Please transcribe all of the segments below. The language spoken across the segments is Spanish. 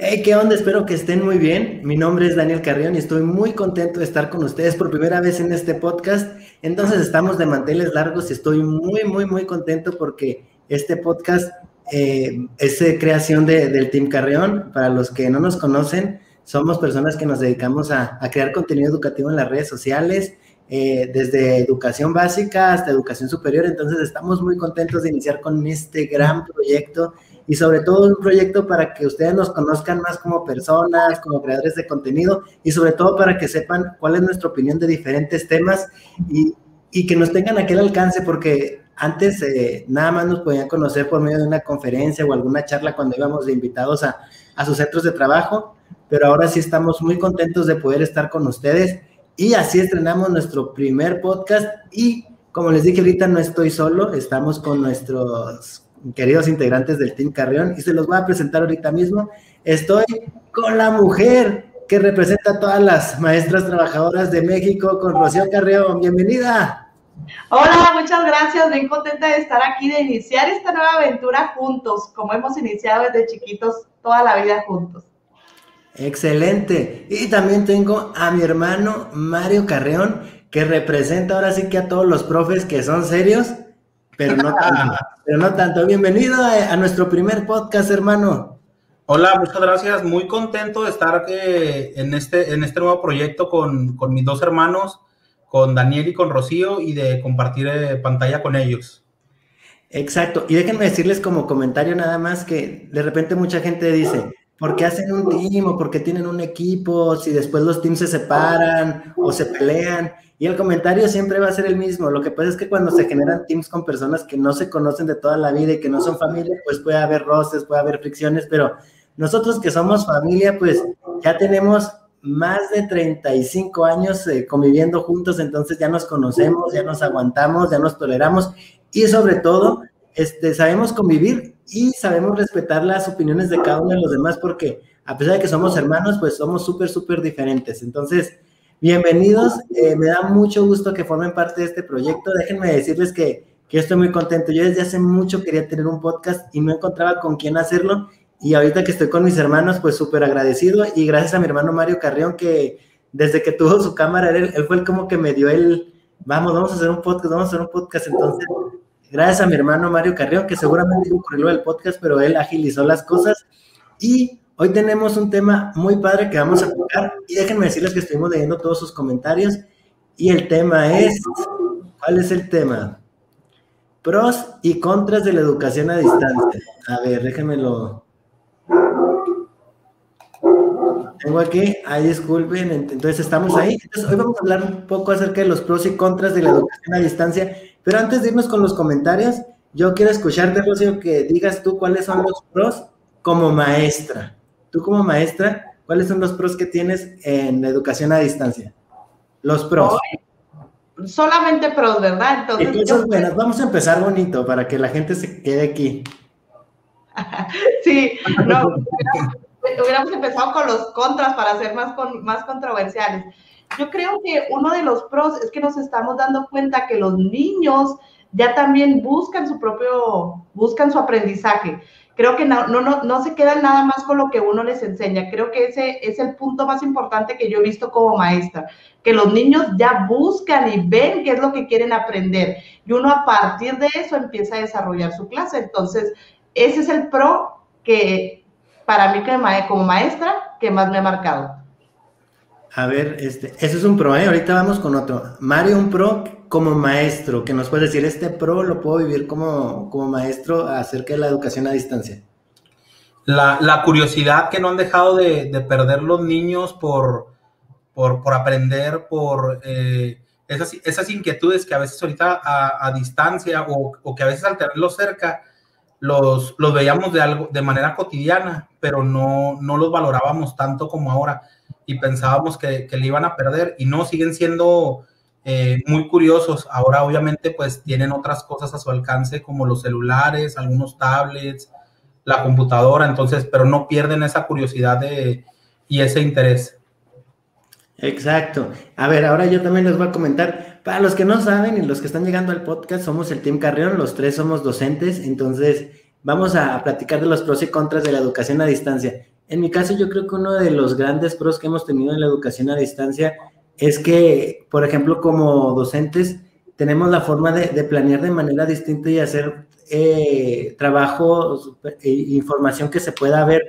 Hey, ¿qué onda? Espero que estén muy bien. Mi nombre es Daniel Carrión y estoy muy contento de estar con ustedes por primera vez en este podcast. Entonces estamos de manteles largos y estoy muy, muy, muy contento porque este podcast eh, es creación del Team Carrión. Para los que no nos conocen, somos personas que nos dedicamos a, crear contenido educativo en las redes sociales, eh, desde educación básica hasta educación superior. Entonces estamos muy contentos de iniciar con este gran proyecto y sobre todo un proyecto para que ustedes nos conozcan más como personas, como creadores de contenido y sobre todo para que sepan cuál es nuestra opinión de diferentes temas y, y que nos tengan aquel alcance porque antes eh, nada más nos podían conocer por medio de una conferencia o alguna charla cuando íbamos de invitados a, a sus centros de trabajo, pero ahora sí estamos muy contentos de poder estar con ustedes y así estrenamos nuestro primer podcast y como les dije ahorita no estoy solo, estamos con nuestros queridos integrantes del Team Carrión, y se los voy a presentar ahorita mismo. Estoy con la mujer que representa a todas las maestras trabajadoras de México, con Rocío Carrión. Bienvenida. Hola, muchas gracias. Bien contenta de estar aquí, de iniciar esta nueva aventura juntos, como hemos iniciado desde chiquitos toda la vida juntos. Excelente. Y también tengo a mi hermano Mario Carreón, que representa ahora sí que a todos los profes que son serios pero no tanto. pero no tanto. Bienvenido a, nuestro primer podcast, hermano. Hola, muchas gracias. Muy contento de estar eh, en, este, en este nuevo proyecto con, mis dos hermanos, con Daniel y con Rocío, y de compartir eh, pantalla con ellos. Exacto. Y déjenme decirles como comentario nada más que de repente mucha gente dice, ¿por qué hacen un team o por qué tienen un equipo si después los teams se separan o se pelean? Y el comentario siempre va a ser el mismo. Lo que pasa es que cuando se generan teams con personas que no se conocen de toda la vida y que no son familia, pues puede haber roces, puede haber fricciones, pero nosotros que somos familia, pues ya tenemos más de 35 años eh, conviviendo juntos, entonces ya nos conocemos, ya nos aguantamos, ya nos toleramos y sobre todo este, sabemos convivir y sabemos respetar las opiniones de cada uno de los demás porque a pesar de que somos hermanos, pues somos súper, súper diferentes. Entonces, Bienvenidos, eh, me da mucho gusto que formen parte de este proyecto. Déjenme decirles que, que estoy muy contento. Yo desde hace mucho quería tener un podcast y no encontraba con quién hacerlo. Y ahorita que estoy con mis hermanos, pues súper agradecido. Y gracias a mi hermano Mario Carrión, que desde que tuvo su cámara, él, fue el como que me dio el, vamos, vamos a hacer un podcast, vamos a hacer un podcast. Entonces, gracias a mi hermano Mario Carrión, que seguramente ocurrió el podcast, pero él agilizó las cosas. Y Hoy tenemos un tema muy padre que vamos a tocar y déjenme decirles que estuvimos leyendo todos sus comentarios y el tema es, ¿cuál es el tema? Pros y contras de la educación a distancia. A ver, déjenmelo. Tengo aquí, ahí disculpen, entonces estamos ahí. Entonces, hoy vamos a hablar un poco acerca de los pros y contras de la educación a distancia, pero antes de irnos con los comentarios, yo quiero escucharte, Rocío, que digas tú cuáles son los pros como maestra. Tú como maestra, ¿cuáles son los pros que tienes en la educación a distancia? Los pros. solamente pros, ¿verdad? Entonces, buenas. Vamos a empezar bonito para que la gente se quede aquí. sí, no, hubiéramos empezado con los contras para ser más, más controversiales. Yo creo que uno de los pros es que nos estamos dando cuenta que los niños ya también buscan su propio, buscan su aprendizaje creo que no, no, no, se quedan nada más con lo que uno les enseña. Creo que ese es el punto más importante que yo he visto como maestra, que los niños ya buscan y ven qué es lo que quieren aprender. Y uno a partir de eso empieza a desarrollar su clase. Entonces, ese es el pro que para mí como maestra que más me ha marcado. A ver, este, ese es un pro, ¿eh? ahorita vamos con otro. Mario, un pro como maestro, que nos puede decir, este pro lo puedo vivir como, como maestro acerca de la educación a distancia. La, curiosidad que no han dejado de, perder los niños por, por, aprender, por eh, esas, esas, inquietudes que a veces ahorita a, distancia o, que a veces al tenerlos cerca los, los veíamos de, algo, de manera cotidiana, pero no, no los valorábamos tanto como ahora y pensábamos que, que le iban a perder y no, siguen siendo eh, muy curiosos. Ahora obviamente pues tienen otras cosas a su alcance como los celulares, algunos tablets, la computadora, entonces, pero no pierden esa curiosidad de, y ese interés. Exacto. A ver, ahora yo también les voy a comentar, para los que no saben y los que están llegando al podcast, somos el Team Carrión, los tres somos docentes, entonces vamos a platicar de los pros y contras de la educación a distancia. En mi caso, yo creo que uno de los grandes pros que hemos tenido en la educación a distancia es que, por ejemplo, como docentes, tenemos la forma de, planear de manera distinta y hacer eh, trabajo e información que se pueda ver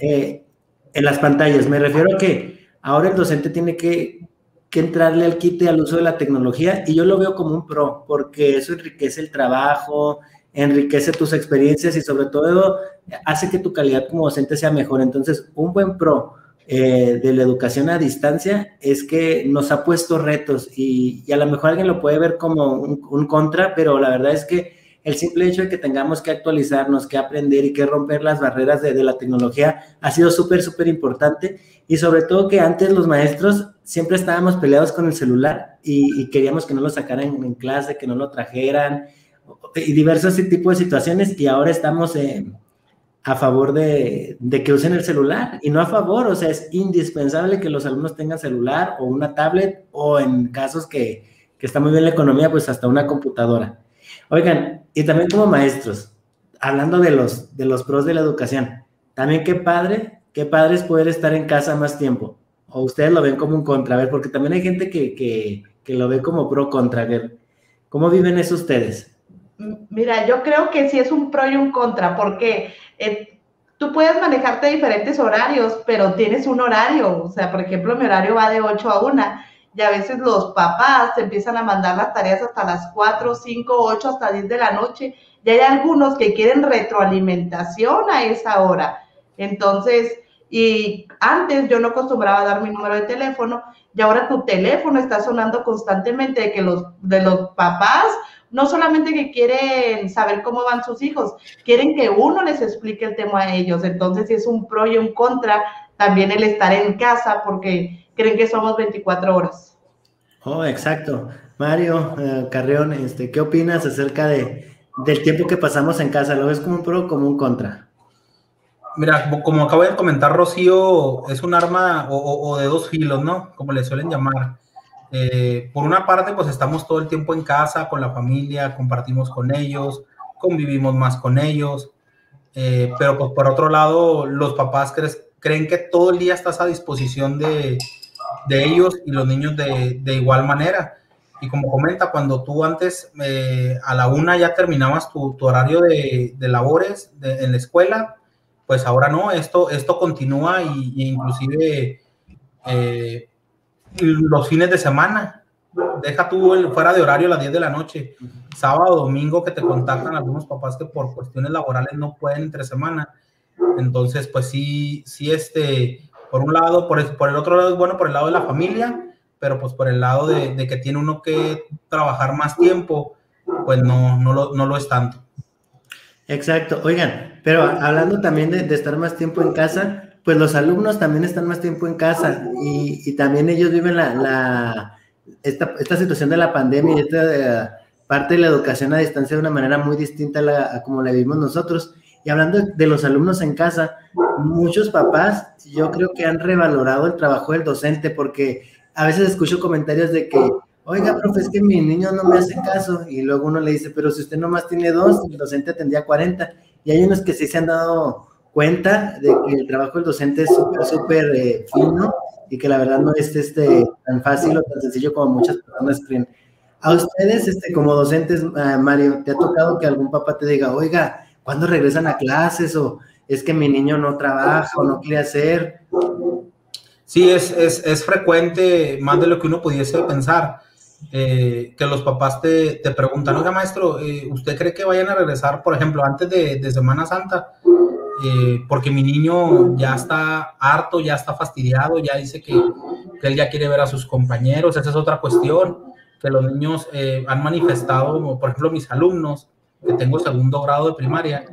eh, en las pantallas. Me refiero a que ahora el docente tiene que, que entrarle al quite al uso de la tecnología y yo lo veo como un pro, porque eso enriquece el trabajo, enriquece tus experiencias y sobre todo hace que tu calidad como docente sea mejor. Entonces, un buen pro eh, de la educación a distancia es que nos ha puesto retos y, a lo mejor alguien lo puede ver como un, contra, pero la verdad es que el simple hecho de que tengamos que actualizarnos, que aprender y que romper las barreras de, la tecnología ha sido súper, súper importante y sobre todo que antes los maestros siempre estábamos peleados con el celular y, queríamos que no lo sacaran en clase, que no lo trajeran y diversos tipos de situaciones y ahora estamos a favor de, que usen el celular y no a favor, o sea, es indispensable que los alumnos tengan celular o una tablet o en casos que, que está muy bien la economía, pues hasta una computadora. Oigan, y también como maestros, hablando de los, de los pros de la educación, también qué padre, qué padre es poder estar en casa más tiempo. O ustedes lo ven como un contra, a ver, porque también hay gente que, que, que lo ve como pro contra, a ver, ¿cómo viven eso ustedes? Mira, yo creo que sí es un pro y un contra, porque eh, tú puedes manejarte diferentes horarios, pero tienes un horario. O sea, por ejemplo, mi horario va de 8 a 1 y a veces los papás te empiezan a mandar las tareas hasta las 4, 5, 8, hasta 10 de la noche. Y hay algunos que quieren retroalimentación a esa hora. Entonces, y antes yo no acostumbraba dar mi número de teléfono y ahora tu teléfono está sonando constantemente de que los de los papás no solamente que quieren saber cómo van sus hijos, quieren que uno les explique el tema a ellos. Entonces, si es un pro y un contra, también el estar en casa porque creen que somos 24 horas. Oh, exacto. Mario eh, Carreón, este, ¿qué opinas acerca de, del tiempo que pasamos en casa? ¿Lo ves como un pro o como un contra? Mira, como acabo de comentar, Rocío, es un arma o, de dos filos, ¿no? Como le suelen llamar. Eh, por una parte, pues estamos todo el tiempo en casa con la familia, compartimos con ellos, convivimos más con ellos, eh, pero pues por otro lado, los papás creen que todo el día estás a disposición de, de ellos y los niños de, de, igual manera. Y como comenta, cuando tú antes eh, a la una ya terminabas tu, tu horario de, de labores en la escuela, pues ahora no, esto, esto continúa y, inclusive eh, los fines de semana. Deja tú el, fuera de horario a las 10 de la noche, sábado, domingo que te contactan algunos papás que por cuestiones laborales no pueden entre semana. Entonces, pues sí, sí, este, por un lado, por el, por el otro lado es bueno por el lado de la familia, pero pues por el lado de, que tiene uno que trabajar más tiempo, pues no, no, lo, no lo es tanto. Exacto. Oigan, pero hablando también de, estar más tiempo en casa, pues los alumnos también están más tiempo en casa y, también ellos viven la, esta, situación de la pandemia y esta eh, parte de la educación a distancia de una manera muy distinta a, la, como la vivimos nosotros. Y hablando de los alumnos en casa, muchos papás yo creo que han revalorado el trabajo del docente porque a veces escucho comentarios de que oiga, profe, es que mi niño no me hace caso. Y luego uno le dice, pero si usted nomás tiene dos, el docente tendría 40. Y hay unos que sí se han dado cuenta de que el trabajo del docente es súper, súper eh, fino y que la verdad no es este, tan fácil o tan sencillo como muchas personas creen. A ustedes, este, como docentes, ah, Mario, ¿te ha tocado que algún papá te diga, oiga, ¿cuándo regresan a clases? O es que mi niño no trabaja o no quiere hacer. Sí, es, es, es frecuente, más de lo que uno pudiese pensar. Eh, que los papás te, te preguntan, oiga maestro, eh, ¿usted cree que vayan a regresar, por ejemplo, antes de, de Semana Santa? Eh, porque mi niño ya está harto, ya está fastidiado, ya dice que, que, él ya quiere ver a sus compañeros, esa es otra cuestión, que los niños han manifestado, por ejemplo, mis alumnos, que tengo segundo grado de primaria,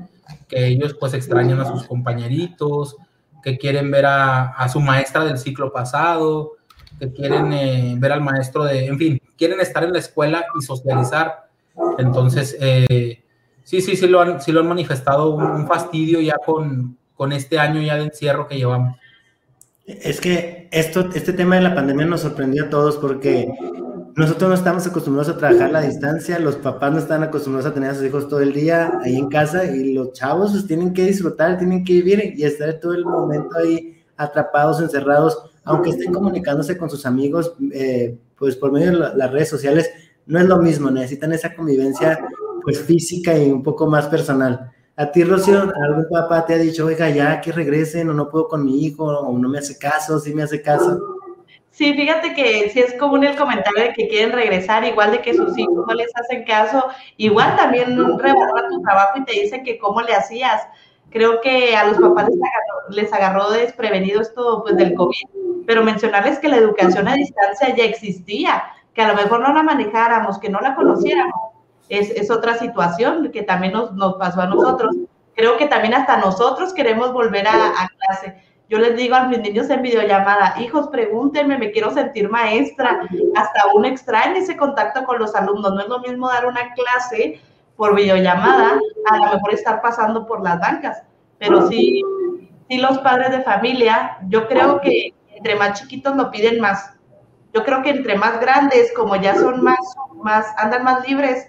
que ellos pues extrañan a sus compañeritos, que quieren ver a, a su maestra del ciclo pasado, que quieren eh, ver al maestro de, en fin, quieren estar en la escuela y socializar. Entonces, eh, sí, sí, sí lo han, sí lo han manifestado un, fastidio ya con, con este año ya de encierro que llevamos. Es que esto, este tema de la pandemia nos sorprendió a todos porque nosotros no estamos acostumbrados a trabajar a la distancia, los papás no están acostumbrados a tener a sus hijos todo el día ahí en casa y los chavos pues, tienen que disfrutar, tienen que vivir y estar todo el momento ahí atrapados, encerrados, aunque estén comunicándose con sus amigos, eh, pues por medio de las redes sociales, no es lo mismo, necesitan esa convivencia pues física y un poco más personal. A ti, Rocío, algún papá te ha dicho, oiga, ya que regresen o no puedo con mi hijo o no me hace caso, sí me hace caso. Sí, fíjate que sí es común el comentario de que quieren regresar, igual de que sus hijos no les hacen caso, igual también revalora tu trabajo y te dicen que cómo le hacías. Creo que a los papás les agarró, desprevenido esto pues del COVID, pero mencionarles que la educación a distancia ya existía, que a lo mejor no la manejáramos, que no la conociéramos, es, es otra situación que también nos, nos, pasó a nosotros. Creo que también hasta nosotros queremos volver a, a clase yo les digo a mis niños en videollamada, hijos, pregúntenme, me quiero sentir maestra. Hasta un extraña ese contacto con los alumnos. No es lo mismo dar una clase por videollamada, a lo mejor estar pasando por las bancas. Pero sí, sí los padres de familia, yo creo que entre más chiquitos lo piden más. Yo creo que entre más grandes, como ya son más, más andan más libres,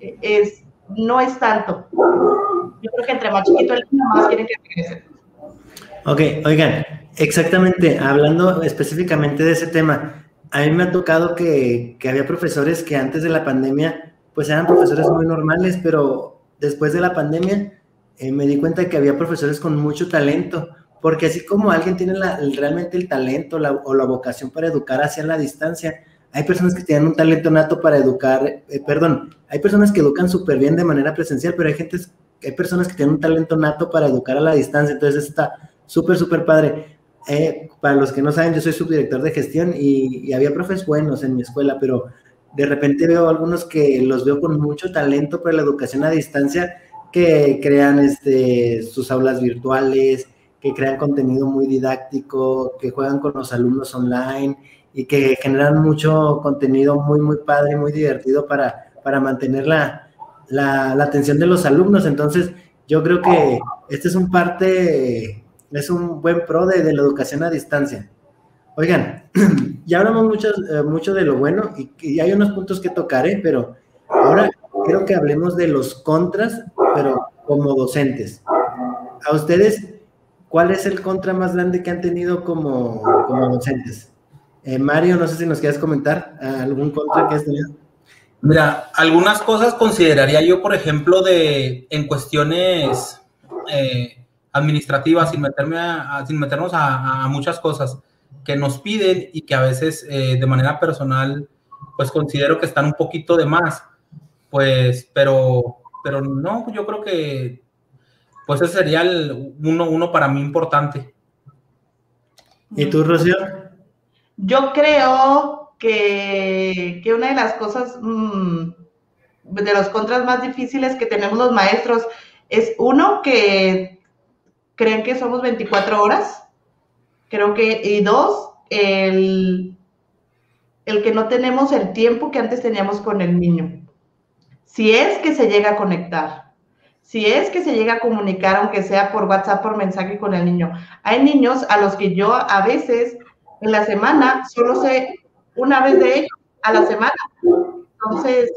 es, no es tanto. Yo creo que entre más chiquito el niño, más quieren que regresen. Ok, oigan, exactamente, hablando específicamente de ese tema, a mí me ha tocado que, que, había profesores que antes de la pandemia, pues eran profesores muy normales, pero después de la pandemia eh, me di cuenta que había profesores con mucho talento, porque así como alguien tiene la, realmente el talento o la vocación para educar hacia la distancia, hay personas que tienen un talento nato para educar, eh, perdón, hay personas que educan súper bien de manera presencial, pero hay gente, hay personas que tienen un talento nato para educar a la distancia, entonces está Súper, súper padre. Eh, para los que no saben, yo soy subdirector de gestión y, había profes buenos en mi escuela, pero de repente veo algunos que los veo con mucho talento para la educación a distancia, que crean este, sus aulas virtuales, que crean contenido muy didáctico, que juegan con los alumnos online y que generan mucho contenido muy, muy padre, muy divertido para, para mantener la, la, la atención de los alumnos. Entonces, yo creo que este es un parte es un buen pro de, la educación a distancia. Oigan, ya hablamos mucho, eh, mucho de lo bueno y, hay unos puntos que tocaré, pero ahora quiero que hablemos de los contras, pero como docentes. A ustedes, ¿cuál es el contra más grande que han tenido como, como docentes? Eh, Mario, no sé si nos quieres comentar algún contra que has tenido. Mira, algunas cosas consideraría yo, por ejemplo, de en cuestiones eh, administrativa, sin, meterme sin meternos a, muchas cosas que nos piden y que a veces eh, de manera personal, pues considero que están un poquito de más, pues, pero, pero no, yo creo que, pues ese sería el uno, uno para mí importante. ¿Y tú, Rocío? Yo creo que, que una de las cosas, mmm, de los contras más difíciles que tenemos los maestros, es uno que creen que somos 24 horas. Creo que, y dos, el, el que no tenemos el tiempo que antes teníamos con el niño. Si es que se llega a conectar, si es que se llega a comunicar, aunque sea por WhatsApp, por mensaje con el niño. Hay niños a los que yo a veces en la semana solo sé una vez de ellos a la semana. Entonces,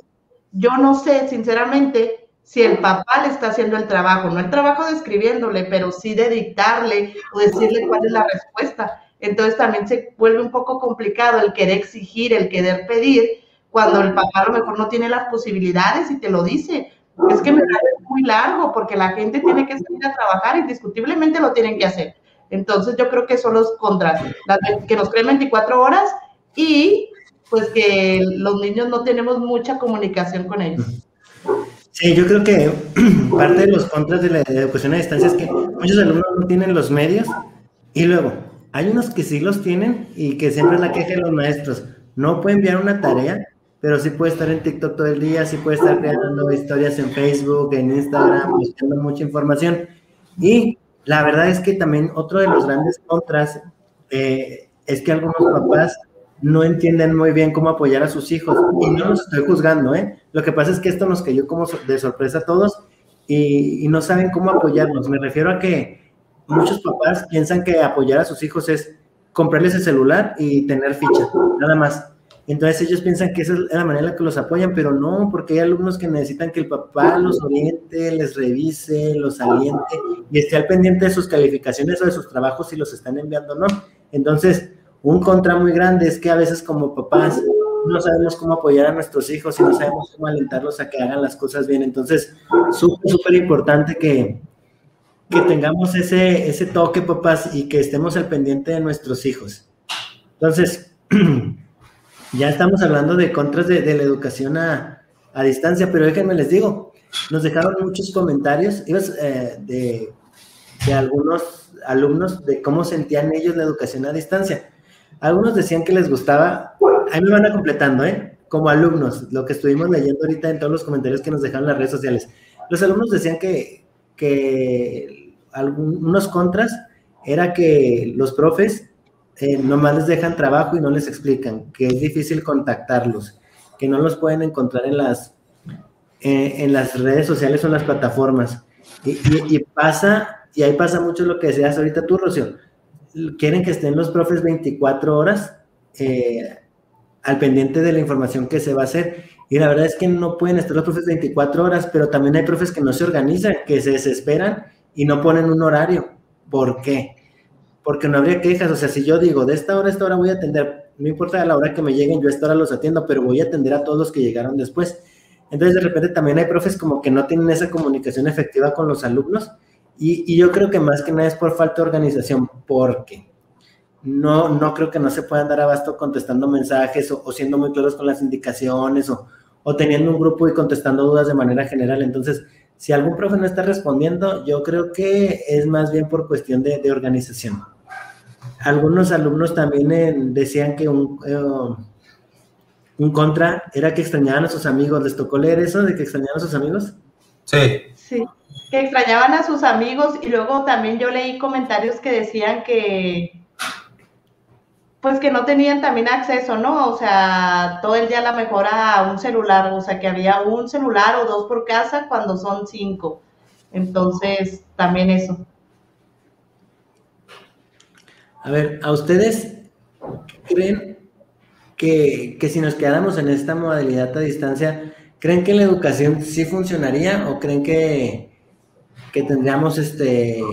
yo no sé, sinceramente, si el papá le está haciendo el trabajo, no el trabajo de escribiéndole, pero sí de dictarle o decirle cuál es la respuesta. Entonces también se vuelve un poco complicado el querer exigir, el querer pedir, cuando el papá a lo mejor no tiene las posibilidades y te lo dice. Es que me parece muy largo porque la gente tiene que salir a trabajar, indiscutiblemente lo tienen que hacer. Entonces yo creo que son los contras, que nos creen 24 horas y pues que los niños no tenemos mucha comunicación con ellos. Sí, yo creo que parte de los contras de la educación a distancia es que muchos alumnos no tienen los medios y luego hay unos que sí los tienen y que siempre la queja de los maestros. No puede enviar una tarea, pero sí puede estar en TikTok todo el día, sí puede estar creando historias en Facebook, en Instagram, buscando mucha información. Y la verdad es que también otro de los grandes contras eh, es que algunos papás no entienden muy bien cómo apoyar a sus hijos. Y no los estoy juzgando, ¿eh? Lo que pasa es que esto nos cayó como de sorpresa a todos y, no saben cómo apoyarnos. Me refiero a que muchos papás piensan que apoyar a sus hijos es comprarles el celular y tener ficha, nada más. Entonces ellos piensan que esa es la manera en la que los apoyan, pero no, porque hay alumnos que necesitan que el papá los oriente, les revise, los aliente y esté al pendiente de sus calificaciones o de sus trabajos si los están enviando o no. Entonces, un contra muy grande es que a veces como papás no sabemos cómo apoyar a nuestros hijos y no sabemos cómo alentarlos a que hagan las cosas bien. Entonces, súper, súper importante que, que tengamos ese, ese toque, papás, y que estemos al pendiente de nuestros hijos. Entonces, ya estamos hablando de contras de, la educación a, distancia, pero déjenme les digo, nos dejaron muchos comentarios eh, de, de algunos alumnos de cómo sentían ellos la educación a distancia. Algunos decían que les gustaba, ahí me van a completando, ¿eh? Como alumnos, lo que estuvimos leyendo ahorita en todos los comentarios que nos dejaron las redes sociales. Los alumnos decían que, que algunos contras era que los profes eh, nomás les dejan trabajo y no les explican, que es difícil contactarlos, que no los pueden encontrar en las, eh, en las redes sociales o en las plataformas. Y, pasa, y ahí pasa mucho lo que decías ahorita tú, Rocío. Quieren que estén los profes 24 horas eh, al pendiente de la información que se va a hacer. Y la verdad es que no pueden estar los profes 24 horas, pero también hay profes que no se organizan, que se desesperan y no ponen un horario. ¿Por qué? Porque no habría quejas. O sea, si yo digo, de esta hora a esta hora voy a atender, no importa a la hora que me lleguen, yo a esta hora los atiendo, pero voy a atender a todos los que llegaron después. Entonces, de repente también hay profes como que no tienen esa comunicación efectiva con los alumnos. Y, yo creo que más que nada es por falta de organización, porque no, no creo que no se puedan dar abasto contestando mensajes o, siendo muy claros con las indicaciones o, teniendo un grupo y contestando dudas de manera general. Entonces, si algún profe no está respondiendo, yo creo que es más bien por cuestión de organización algunos alumnos también eh, decían que un, eh, un contra era que extrañaban a sus amigos. ¿Les tocó leer eso de que extrañaban a sus amigos? Sí. Sí, que extrañaban a sus amigos y luego también yo leí comentarios que decían que pues que no tenían también acceso, ¿no? O sea, todo el día a la mejor a un celular, o sea, que había un celular o dos por casa cuando son cinco. Entonces, también eso. A ver, ¿a ustedes creen que, si nos quedáramos en esta modalidad a distancia, creen que la educación sí funcionaría o creen que, que tendríamos este,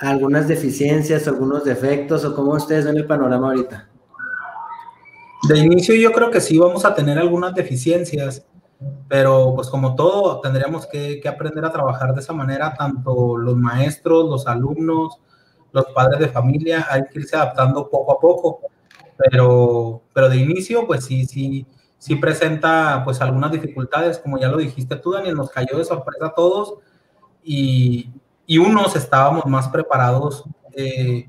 algunas deficiencias, algunos defectos o cómo ustedes ven el panorama ahorita? De inicio yo creo que sí vamos a tener algunas deficiencias, pero pues como todo tendríamos que, que aprender a trabajar de esa manera, tanto los maestros, los alumnos, los padres de familia, hay que irse adaptando poco a poco, pero, pero de inicio, pues sí, sí, sí presenta pues algunas dificultades, como ya lo dijiste tú, Daniel, nos cayó de sorpresa a todos y, y unos estábamos más preparados eh,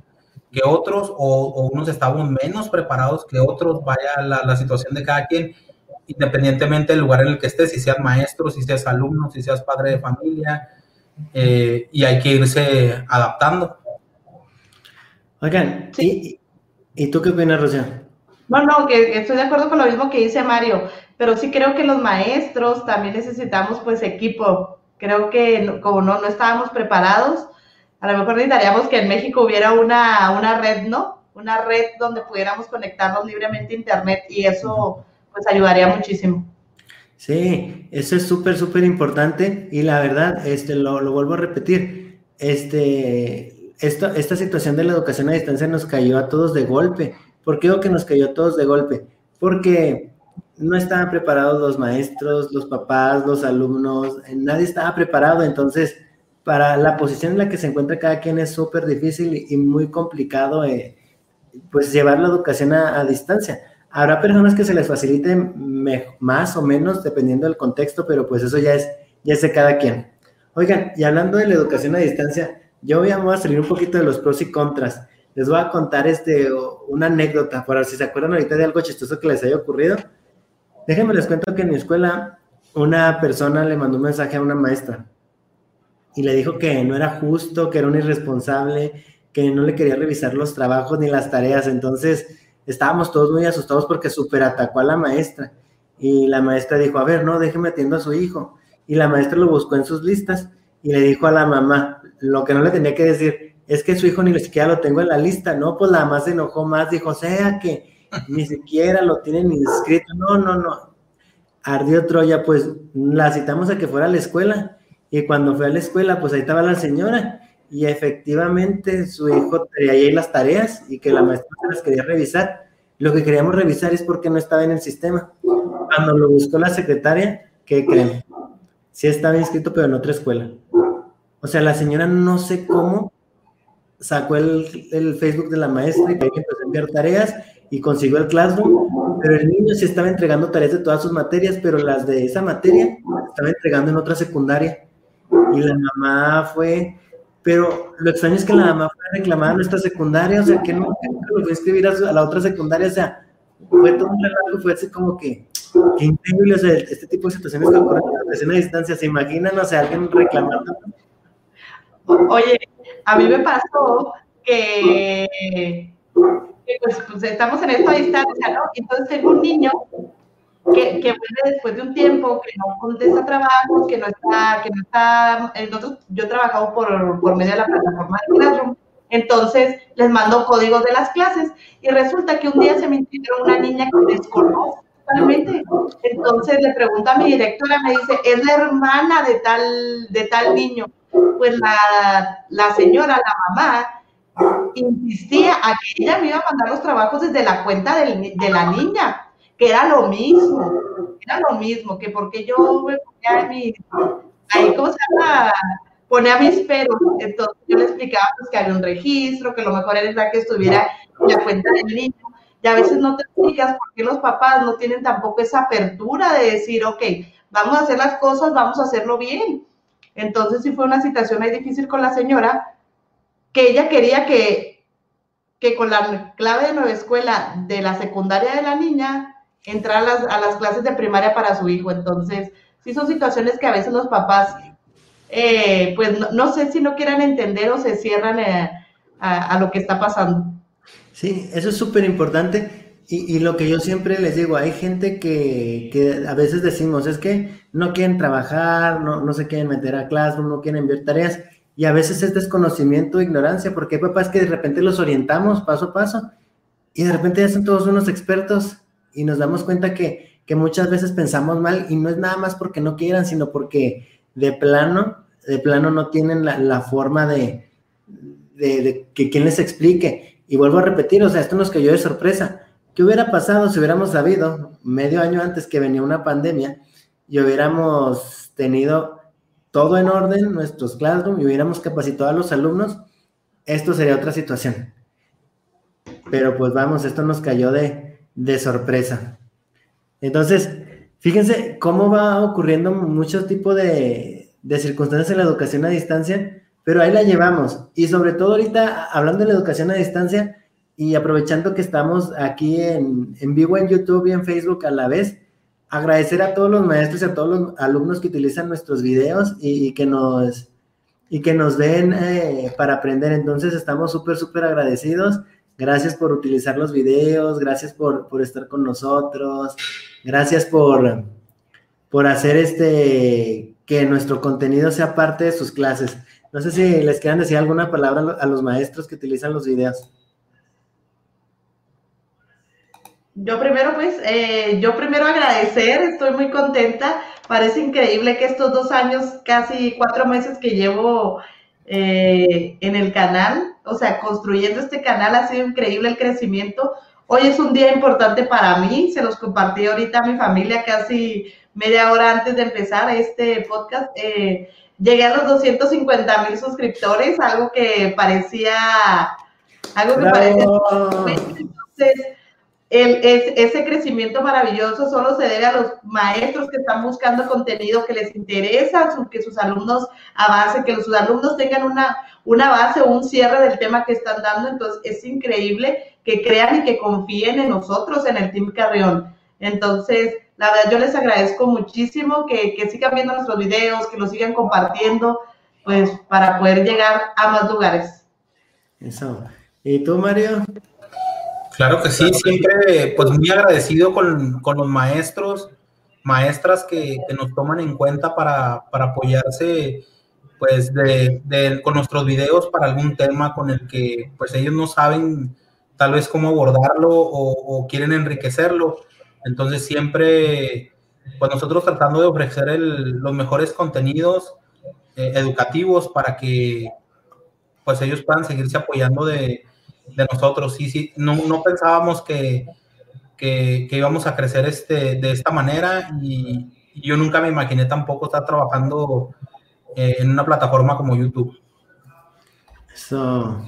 que otros o, unos estábamos menos preparados que otros, vaya la, la, situación de cada quien, independientemente del lugar en el que estés, si seas maestro, si seas alumno, si seas padre de familia, eh, y hay que irse adaptando. Oigan, ¿y, tú qué opinas, Rocío? No, no, que estoy de acuerdo con lo mismo que dice Mario, pero sí creo que los maestros también necesitamos pues equipo. Creo que como no, no estábamos preparados, a lo mejor necesitaríamos que en México hubiera una, una red, ¿no? Una red donde pudiéramos conectarnos libremente a Internet y eso pues ayudaría muchísimo. Sí, eso es súper, súper importante y la verdad, este, lo, lo vuelvo a repetir, este, esta situación de la educación a distancia nos cayó a todos de golpe. ¿Por qué digo que nos cayó a todos de golpe? Porque no estaban preparados los maestros, los papás, los alumnos, nadie estaba preparado. Entonces, para la posición en la que se encuentra cada quien es súper difícil y muy complicado eh, pues llevar la educación a, distancia. Habrá personas que se les facilite más o menos dependiendo del contexto, pero pues eso ya es, ya es cada quien. Oigan, y hablando de la educación a distancia, yo voy a, salir un poquito de los pros y contras. Les voy a contar este, una anécdota, para si se acuerdan ahorita de algo chistoso que les haya ocurrido. Déjenme les cuento que en mi escuela una persona le mandó un mensaje a una maestra y le dijo que no era justo, que era un irresponsable, que no le quería revisar los trabajos ni las tareas. Entonces estábamos todos muy asustados porque super atacó a la maestra. Y la maestra dijo, a ver, no, déjeme atiendo a su hijo. Y la maestra lo buscó en sus listas y le dijo a la mamá, lo que no le tenía que decir, es que su hijo ni siquiera lo tengo en la lista, ¿no? Pues la mamá se enojó más, dijo, sea, que, ni siquiera lo tienen inscrito, no, no, no. Ardió Troya, pues la citamos a que fuera a la escuela y cuando fue a la escuela, pues ahí estaba la señora y efectivamente su hijo traía ahí las tareas y que la maestra se las quería revisar. Lo que queríamos revisar es por qué no estaba en el sistema. Cuando lo buscó la secretaria, ¿qué creen? Sí estaba inscrito, pero en otra escuela. O sea, la señora no sé cómo sacó el, Facebook de la maestra y que empezó a enviar tareas y consiguió el Classroom, pero el niño sí estaba entregando tareas de todas sus materias, pero las de esa materia estaba entregando en otra secundaria. Y la mamá fue, pero lo extraño es que la mamá fue reclamada a nuestra secundaria, o sea, que nunca, lo fue a escribir a, la otra secundaria, o sea, fue todo un relajo, fue así como que, increíble, este tipo de situaciones que ocurren en la distancia, ¿se imaginan, o sea, alguien reclamando? Oye, a mí me pasó que, pues, pues, estamos en esta distancia, ¿no? Entonces tengo un niño que, que después de un tiempo, que no contesta trabajos, que no está, que no está, nosotros, yo he trabajado por, por medio de la plataforma de Classroom, entonces les mando códigos de las clases y resulta que un día se me integró una niña que desconoce totalmente. Entonces le pregunta a mi directora, me dice, es la hermana de tal, de tal niño pues la, la señora, la mamá, insistía a que ella me iba a mandar los trabajos desde la cuenta de la niña, que era lo mismo, era lo mismo, que porque yo me ponía mi, ahí, ¿cómo se llama? Ponía mis peros, entonces yo le explicaba pues, que había un registro, que lo mejor era que estuviera en la cuenta del niño, y a veces no te explicas por qué los papás no tienen tampoco esa apertura de decir, ok, vamos a hacer las cosas, vamos a hacerlo bien, entonces sí fue una situación ahí difícil con la señora, que ella quería que, que con la clave de nueva escuela de la secundaria de la niña entrara a las, clases de primaria para su hijo. Entonces, sí son situaciones que a veces los papás, eh, pues no, sé si no quieran entender o se cierran eh, a, lo que está pasando. Sí, eso es súper importante. Y, lo que yo siempre les digo, hay gente que, a veces decimos, es que no quieren trabajar, no, no se quieren meter a Classroom, no quieren enviar tareas, y a veces es desconocimiento o ignorancia, porque hay papás que de repente los orientamos paso a paso, y de repente ya son todos unos expertos, y nos damos cuenta que, que muchas veces pensamos mal, y no es nada más porque no quieran, sino porque de plano, de plano no tienen la, forma de, de, de que quien les explique. Y vuelvo a repetir, o sea, esto nos cayó de sorpresa ¿Qué hubiera pasado si hubiéramos sabido medio año antes que venía una pandemia y hubiéramos tenido todo en orden, nuestros classroom, y hubiéramos capacitado a los alumnos? Esto sería otra situación. Pero pues vamos, esto nos cayó de, sorpresa. Entonces, fíjense cómo va ocurriendo muchos tipos de, de circunstancias en la educación a distancia, pero ahí la llevamos. Y sobre todo ahorita, hablando de la educación a distancia, y aprovechando que estamos aquí en, vivo en YouTube y en Facebook a la vez, agradecer a todos los maestros y a todos los alumnos que utilizan nuestros videos y, que nos y que nos ven eh, para aprender. Entonces estamos súper, súper agradecidos. Gracias por utilizar los videos, gracias por, estar con nosotros, gracias por, por hacer este que nuestro contenido sea parte de sus clases. No sé si les quieran decir alguna palabra a los maestros que utilizan los videos. Yo primero, pues, eh, yo primero agradecer, estoy muy contenta. Parece increíble que estos dos años, casi cuatro meses que llevo eh, en el canal, o sea, construyendo este canal, ha sido increíble el crecimiento. Hoy es un día importante para mí, se los compartí ahorita a mi familia casi media hora antes de empezar este podcast. Eh, llegué a los 250 mil suscriptores, algo que parecía, algo que parecía. Entonces, el, ese crecimiento maravilloso solo se debe a los maestros que están buscando contenido que les interesa, que sus alumnos avancen, que sus alumnos tengan una, una base o un cierre del tema que están dando. Entonces, es increíble que crean y que confíen en nosotros, en el Team Carrión. Entonces, la verdad, yo les agradezco muchísimo que, que sigan viendo nuestros videos, que los sigan compartiendo, pues, para poder llegar a más lugares. Eso. ¿Y tú, Mario? Claro que sí, siempre pues muy agradecido con, los maestros, maestras que, nos toman en cuenta para, apoyarse pues de, con nuestros videos para algún tema con el que pues ellos no saben tal vez cómo abordarlo o, quieren enriquecerlo. Entonces siempre, pues nosotros tratando de ofrecer los mejores contenidos eh, educativos para que pues ellos puedan seguirse apoyando de, de nosotros. Sí, sí, no, no pensábamos que, que, íbamos a crecer este, de esta manera y, yo nunca me imaginé tampoco estar trabajando eh, en una plataforma como YouTube. Eso.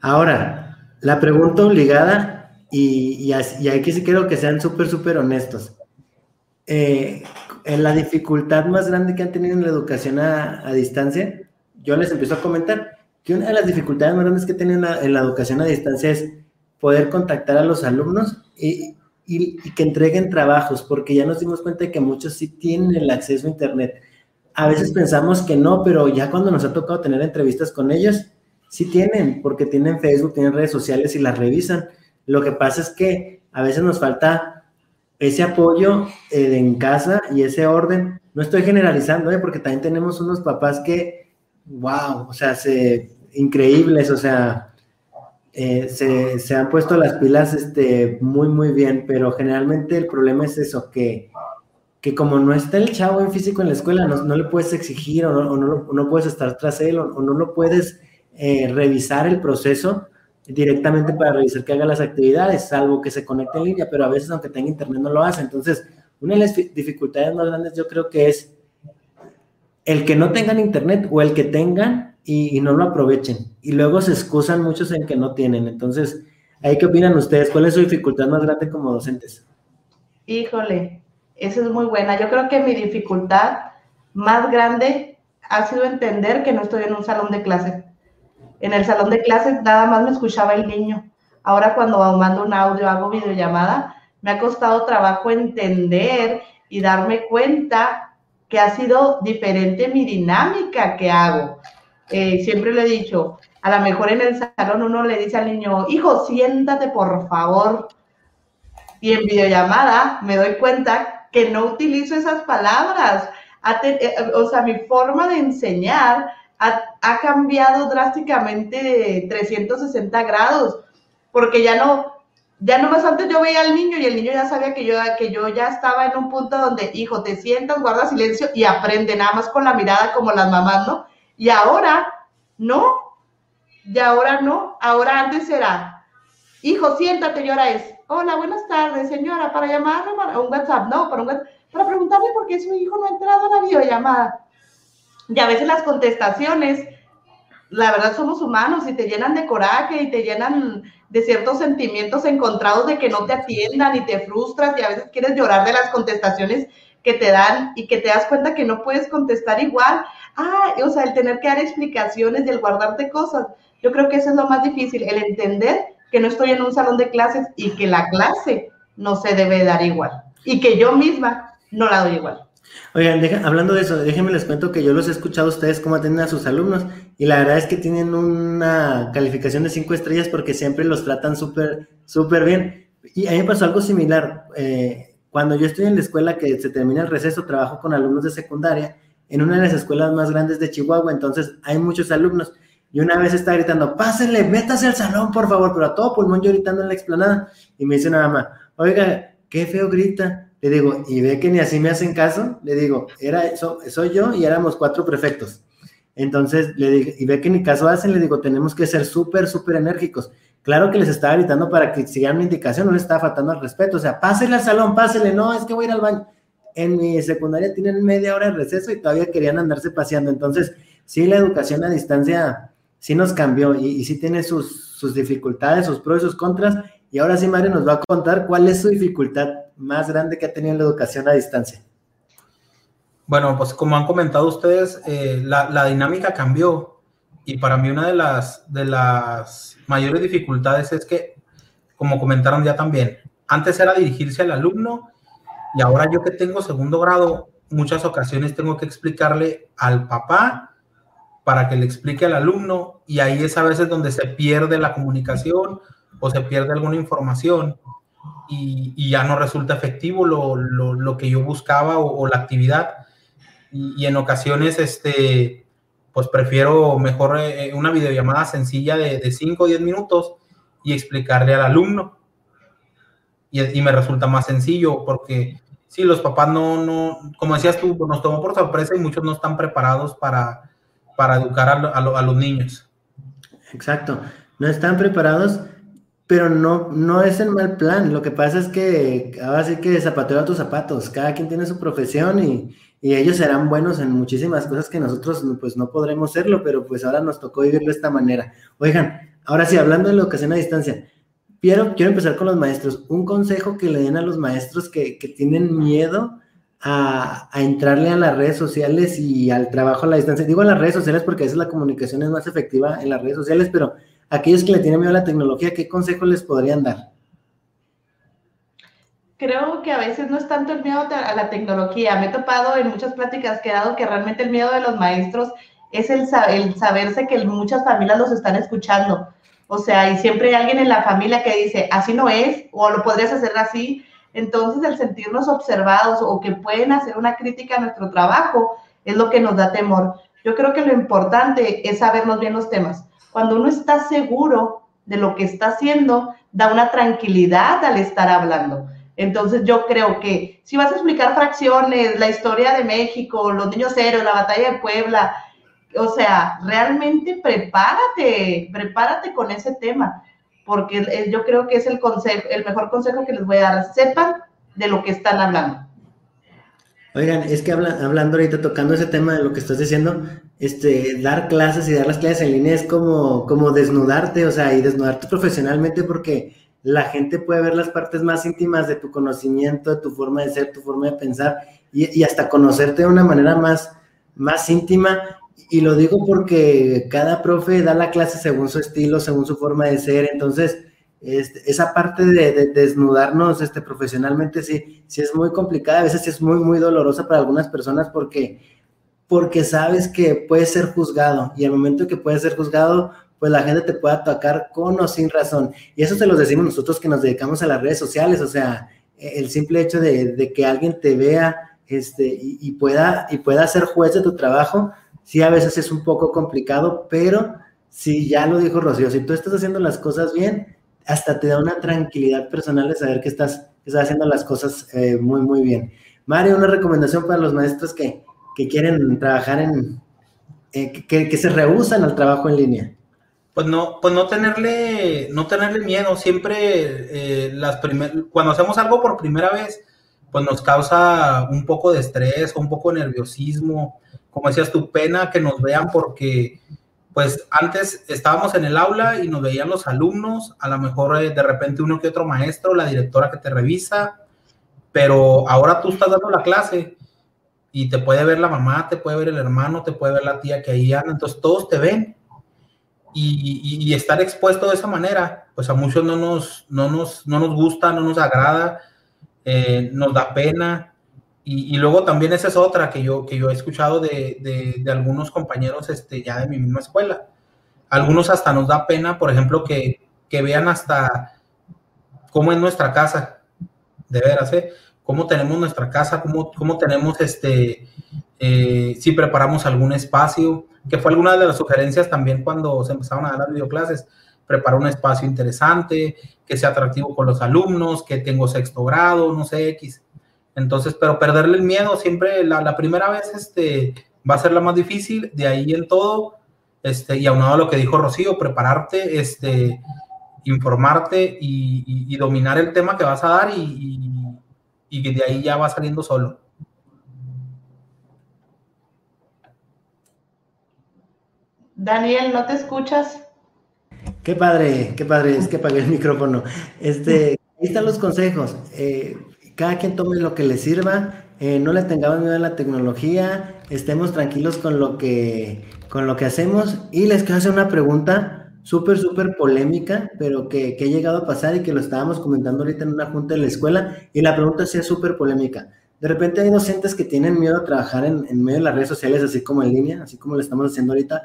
Ahora, la pregunta obligada, y, y, aquí sí quiero que sean súper, súper honestos. Eh, en la dificultad más grande que han tenido en la educación a distancia, yo les empiezo a comentar que una de las dificultades más grandes que tienen en la educación a distancia es poder contactar a los alumnos y, y, que entreguen trabajos, porque ya nos dimos cuenta de que muchos sí tienen el acceso a Internet. A veces pensamos que no, pero ya cuando nos ha tocado tener entrevistas con ellos, sí tienen, porque tienen Facebook, tienen redes sociales y las revisan. Lo que pasa es que a veces nos falta ese apoyo eh, en casa y ese orden. No estoy generalizando, ¿eh? porque también tenemos unos papás que wow, o sea, se, increíbles, o sea, eh, se, han puesto las pilas este, muy, muy bien, pero generalmente el problema es eso, que, que como no está el chavo en físico en la escuela, no, le puedes exigir o no, no, puedes estar tras él o, no lo puedes eh, revisar el proceso directamente para revisar que haga las actividades, salvo que se conecte en línea, pero a veces aunque tenga internet no lo hace. Entonces, una de las dificultades más grandes yo creo que es el que no tengan internet o el que tengan y, no lo aprovechen. Y luego se excusan muchos en que no tienen. Entonces, ¿ahí qué opinan ustedes? ¿Cuál es su dificultad más grande como docentes? Híjole, esa es muy buena. Yo creo que mi dificultad más grande ha sido entender que no estoy en un salón de clase. En el salón de clases nada más me escuchaba el niño. Ahora cuando mando un audio, hago videollamada, me ha costado trabajo entender y darme cuenta que ha sido diferente mi dinámica que hago. Eh, siempre le he dicho, a lo mejor en el salón uno le dice al niño, hijo, siéntate por favor. Y en videollamada me doy cuenta que no utilizo esas palabras. Eh, o sea, mi forma de enseñar ha, ha cambiado drásticamente de 360 grados, porque ya no, ya nomás antes yo veía al niño y el niño ya sabía que yo, que yo ya estaba en un punto donde, hijo, te sientas, guarda silencio y aprende nada más con la mirada como las mamás, ¿no? Y ahora, no, y ahora no, ahora antes era, hijo, siéntate y ahora es, hola, buenas tardes, señora, para llamarle a un WhatsApp, no, para, un para preguntarle por qué su hijo no ha entrado a la videollamada. Y a veces las contestaciones, la verdad somos humanos y te llenan de coraje y te llenan de ciertos sentimientos encontrados de que no te atiendan y te frustras y a veces quieres llorar de las contestaciones que te dan y que te das cuenta que no puedes contestar igual. Ah, o sea, el tener que dar explicaciones y el guardarte cosas. Yo creo que eso es lo más difícil, el entender que no estoy en un salón de clases y que la clase no se debe dar igual y que yo misma no la doy igual. Oigan, hablando de eso, déjenme les cuento que yo los he escuchado a ustedes cómo atienden a sus alumnos y la verdad es que tienen una calificación de cinco estrellas porque siempre los tratan súper, súper bien. Y a mí me pasó algo similar. Eh, cuando yo estoy en la escuela que se termina el receso, trabajo con alumnos de secundaria en una de las escuelas más grandes de Chihuahua, entonces hay muchos alumnos. Y una vez está gritando, pásenle, métase al salón, por favor, pero a todo pulmón yo gritando en la explanada. Y me dice nada más, oiga, qué feo grita. Le digo, y ve que ni así me hacen caso, le digo, era eso, soy yo y éramos cuatro prefectos. Entonces, le digo, y ve que ni caso hacen, le digo, tenemos que ser súper, súper enérgicos. Claro que les estaba gritando para que sigan una indicación, no les estaba faltando al respeto. O sea, pásele al salón, pásele, no, es que voy a ir al baño. En mi secundaria tienen media hora de receso y todavía querían andarse paseando. Entonces, sí, la educación a distancia sí nos cambió y, y sí tiene sus, sus dificultades, sus pros y sus contras. Y ahora sí, Mario nos va a contar cuál es su dificultad más grande que ha tenido la educación a distancia? Bueno, pues como han comentado ustedes, eh, la, dinámica cambió y para mí una de las mayores dificultades es que, como comentaron ya también, antes era dirigirse al alumno y ahora yo que tengo segundo grado, muchas ocasiones tengo que explicarle al papá para que le explique al alumno y ahí es a veces donde se pierde la comunicación o se pierde alguna información y, ya no resulta efectivo lo, lo, que yo buscaba o, la actividad. Y, en ocasiones, este, pues prefiero mejor eh, una videollamada sencilla de 5 o 10 minutos y explicarle al alumno. Y, me resulta más sencillo porque si los papás no, no, como decías tú, nos tomó por sorpresa y muchos no están preparados para, para educar a, los niños. Exacto, no están preparados, pero no, no es el mal plan. Lo que pasa es que ahora sí que zapateo a tus zapatos, cada quien tiene su profesión y, y ellos serán buenos en muchísimas cosas que nosotros pues no podremos serlo, pero pues ahora nos tocó vivirlo de esta manera. Oigan, ahora sí, hablando de la educación a distancia, quiero, quiero empezar con los maestros. Un consejo que le den a los maestros que, que tienen miedo a, a, entrarle a las redes sociales y al trabajo a la distancia. Digo a las redes sociales porque a veces la comunicación es más efectiva en las redes sociales, pero aquellos que le tienen miedo a la tecnología, ¿qué consejo les podrían dar? Creo que a veces no es tanto el miedo a la tecnología. Me he topado en muchas pláticas que he dado que realmente el miedo de los maestros es el, el saberse que muchas familias los están escuchando o sea, y siempre hay alguien en la familia que dice, así no es, o lo podrías hacer así. Entonces, el sentirnos observados o que pueden hacer una crítica a nuestro trabajo es lo que nos da temor. Yo creo que lo importante es sabernos bien los temas. Cuando uno está seguro de lo que está haciendo, da una tranquilidad al estar hablando. Entonces yo creo que si vas a explicar fracciones, la historia de México, los niños héroes, la batalla de Puebla, o sea, realmente prepárate, prepárate con ese tema, porque yo creo que es el, consejo, el mejor consejo que les voy a dar. Sepan de lo que están hablando. Oigan, es que hablando ahorita, tocando ese tema de lo que estás diciendo, este, dar clases y dar las clases en línea es como, como desnudarte, o sea, y desnudarte profesionalmente porque la gente puede ver las partes más íntimas de tu conocimiento, de tu forma de ser, tu forma de pensar y, y hasta conocerte de una manera más, más íntima. Y lo digo porque cada profe da la clase según su estilo, según su forma de ser, entonces este, esa parte de, desnudarnos este, profesionalmente sí, sí es muy complicada, a veces es muy, muy dolorosa para algunas personas porque, porque sabes que puedes ser juzgado y al momento que puedes ser juzgado, pues la gente te puede atacar con o sin razón. Y eso se lo decimos nosotros que nos dedicamos a las redes sociales, o sea, el simple hecho de, que alguien te vea este, y, y, pueda, y pueda ser juez de tu trabajo, sí a veces es un poco complicado, pero si ya lo dijo Rocío, si tú estás haciendo las cosas bien, hasta te da una tranquilidad personal de saber que estás, estás haciendo las cosas eh, muy, muy bien. Mario, una recomendación para los maestros que, quieren trabajar en, eh, que, se rehusan al trabajo en línea. Pues no, pues no tenerle, no tenerle miedo. Siempre eh, las cuando hacemos algo por primera vez, pues nos causa un poco de estrés un poco de nerviosismo como decías, tu pena que nos vean porque pues antes estábamos en el aula y nos veían los alumnos, a lo mejor eh, de repente uno que otro maestro, la directora que te revisa, pero ahora tú estás dando la clase y te puede ver la mamá, te puede ver el hermano, te puede ver la tía que ahí anda, entonces todos te ven. Y, estar expuesto de esa manera, pues a muchos no nos, no nos, no nos gusta, no nos agrada, eh, nos da pena, y, luego también esa es otra que yo, que yo he escuchado de, de, algunos compañeros este, ya de mi misma escuela. Algunos hasta nos da pena, por ejemplo, que, que vean hasta cómo es nuestra casa, de veras, ¿eh? Cómo tenemos nuestra casa, cómo, cómo tenemos, este, eh, si preparamos algún espacio, que fue alguna de las sugerencias también cuando se empezaron a dar las videoclases, preparar un espacio interesante, que sea atractivo con los alumnos, que tengo sexto grado, no sé, X. Entonces, pero perderle el miedo siempre, la, primera vez este, va a ser la más difícil, de ahí en todo, este, y aunado a lo que dijo Rocío, prepararte, este, informarte y, dominar el tema que vas a dar y, y, que de ahí ya va saliendo solo. Daniel, ¿no te escuchas? Qué padre, qué padre, es que apagué el micrófono. Este, ahí están los consejos. Eh, cada quien tome lo que le sirva, eh, no le tengamos miedo a la tecnología, estemos tranquilos con lo que, con lo que hacemos y les quiero hacer una pregunta súper, súper polémica, pero que, que, ha llegado a pasar y que lo estábamos comentando ahorita en una junta de la escuela y la pregunta sí es súper polémica. De repente hay docentes que tienen miedo a trabajar en, en medio de las redes sociales, así como en línea, así como lo estamos haciendo ahorita,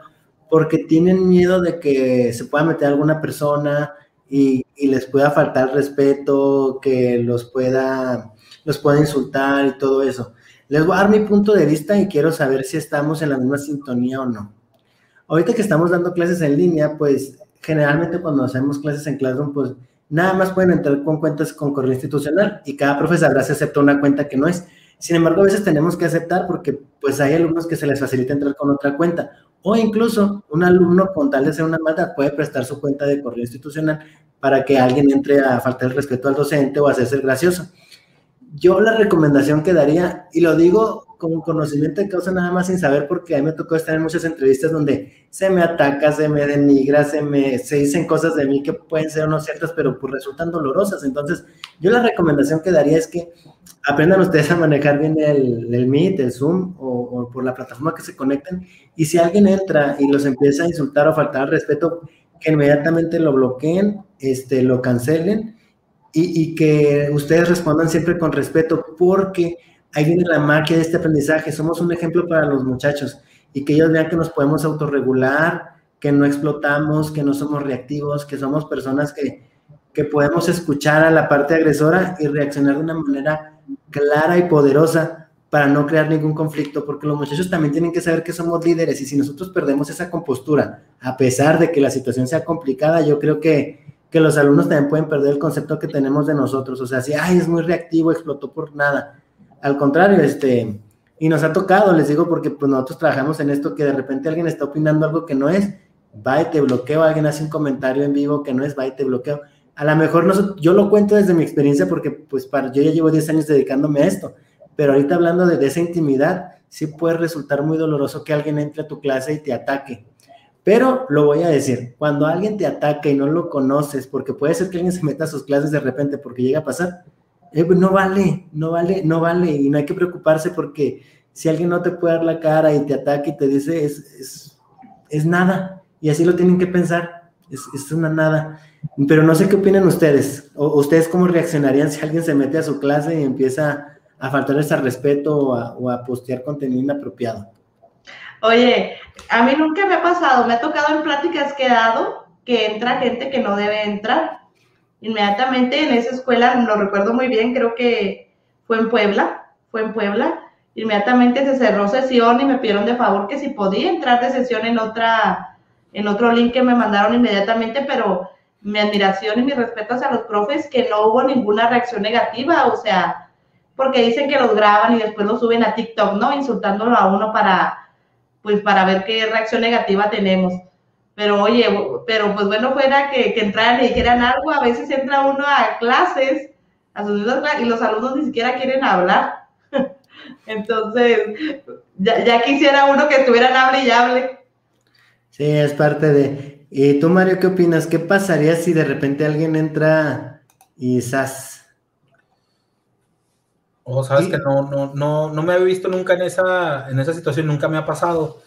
porque tienen miedo de que se pueda meter alguna persona, y, les pueda faltar respeto, que los pueda, los pueda insultar y todo eso. Les voy a dar mi punto de vista y quiero saber si estamos en la misma sintonía o no. Ahorita que estamos dando clases en línea, pues generalmente cuando hacemos clases en Classroom, pues nada más pueden entrar con cuentas con correo institucional y cada profe sabrá acepta una cuenta que no es. Sin embargo, a veces tenemos que aceptar porque pues hay alumnos que se les facilita entrar con otra cuenta. O incluso un alumno con tal de ser una maldad puede prestar su cuenta de correo institucional para que alguien entre a faltar el respeto al docente o a hacerse gracioso. Yo la recomendación que daría, y lo digo con conocimiento de causa nada más sin saber, porque a mí me tocó estar en muchas entrevistas donde se me ataca, se me denigra, se me se dicen cosas de mí que pueden ser no ciertas, pero pues resultan dolorosas. Entonces, yo la recomendación que daría es que aprendan ustedes a manejar bien el, el Meet, el Zoom o, o, por la plataforma que se conecten. Y si alguien entra y los empieza a insultar o faltar al respeto, que inmediatamente lo bloqueen, este, lo cancelen y, y que ustedes respondan siempre con respeto, porque ahí viene la magia de este aprendizaje. Somos un ejemplo para los muchachos y que ellos vean que nos podemos autorregular, que no explotamos, que no somos reactivos, que somos personas que, que podemos escuchar a la parte agresora y reaccionar de una manera clara y poderosa para no crear ningún conflicto, porque los muchachos también tienen que saber que somos líderes y si nosotros perdemos esa compostura, a pesar de que la situación sea complicada, yo creo que, que los alumnos también pueden perder el concepto que tenemos de nosotros, o sea, si, ay, es muy reactivo, explotó por nada, al contrario, este, y nos ha tocado, les digo, porque pues nosotros trabajamos en esto, que de repente alguien está opinando algo que no es, va y te bloqueo, alguien hace un comentario en vivo que no es, va y te bloqueo, a lo mejor no, yo lo cuento desde mi experiencia porque pues para, yo ya llevo 10 años dedicándome a esto, pero ahorita hablando de, de, esa intimidad, sí puede resultar muy doloroso que alguien entre a tu clase y te ataque. Pero lo voy a decir, cuando alguien te ataca y no lo conoces, porque puede ser que alguien se meta a sus clases de repente porque llega a pasar, eh, pues no vale, no vale, no vale y no hay que preocuparse porque si alguien no te puede dar la cara y te ataca y te dice es, es, es nada y así lo tienen que pensar, es, es una nada. Pero no sé qué opinan ustedes, o ustedes cómo reaccionarían si alguien se mete a su clase y empieza a faltarles al respeto o a, a postear contenido inapropiado. Oye, a mí nunca me ha pasado, me ha tocado en pláticas que he dado que entra gente que no debe entrar. Inmediatamente en esa escuela, lo recuerdo muy bien, creo que fue en Puebla, fue en Puebla, inmediatamente se cerró sesión y me pidieron de favor que si podía entrar de sesión en otra, en otro link que me mandaron inmediatamente, pero mi admiración y mi respeto hacia los profes que no hubo ninguna reacción negativa, o sea, porque dicen que los graban y después los suben a TikTok, ¿no? Insultándolo a uno para, pues, para ver qué reacción negativa tenemos. Pero oye, pero pues bueno, fuera que, que entraran y dijeran algo, a veces entra uno a clases, a sus clases, y los alumnos ni siquiera quieren hablar. Entonces, ya, ya quisiera uno que estuvieran hable y hable. Sí, es parte de, ¿Y tú, Mario, qué opinas? ¿Qué pasaría si de repente alguien entra y sas? O oh, sabes ¿Sí? que no, no, no, no me había visto nunca en esa, en esa situación, nunca me ha pasado.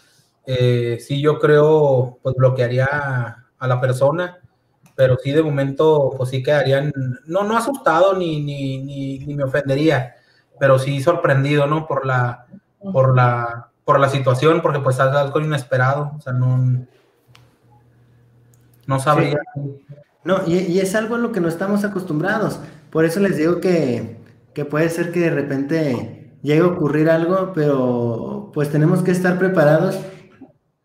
Eh, sí, yo creo, pues bloquearía a, a, la persona, pero sí de momento, pues sí quedarían, no, no asustado ni, ni, ni, ni me ofendería, pero sí sorprendido, ¿no? Por la, por la, por la situación, porque pues es algo inesperado, o sea, no, no sabría. Sí. No, y, y, es algo a lo que no estamos acostumbrados. Por eso les digo que, que, puede ser que de repente llegue a ocurrir algo, pero pues tenemos que estar preparados.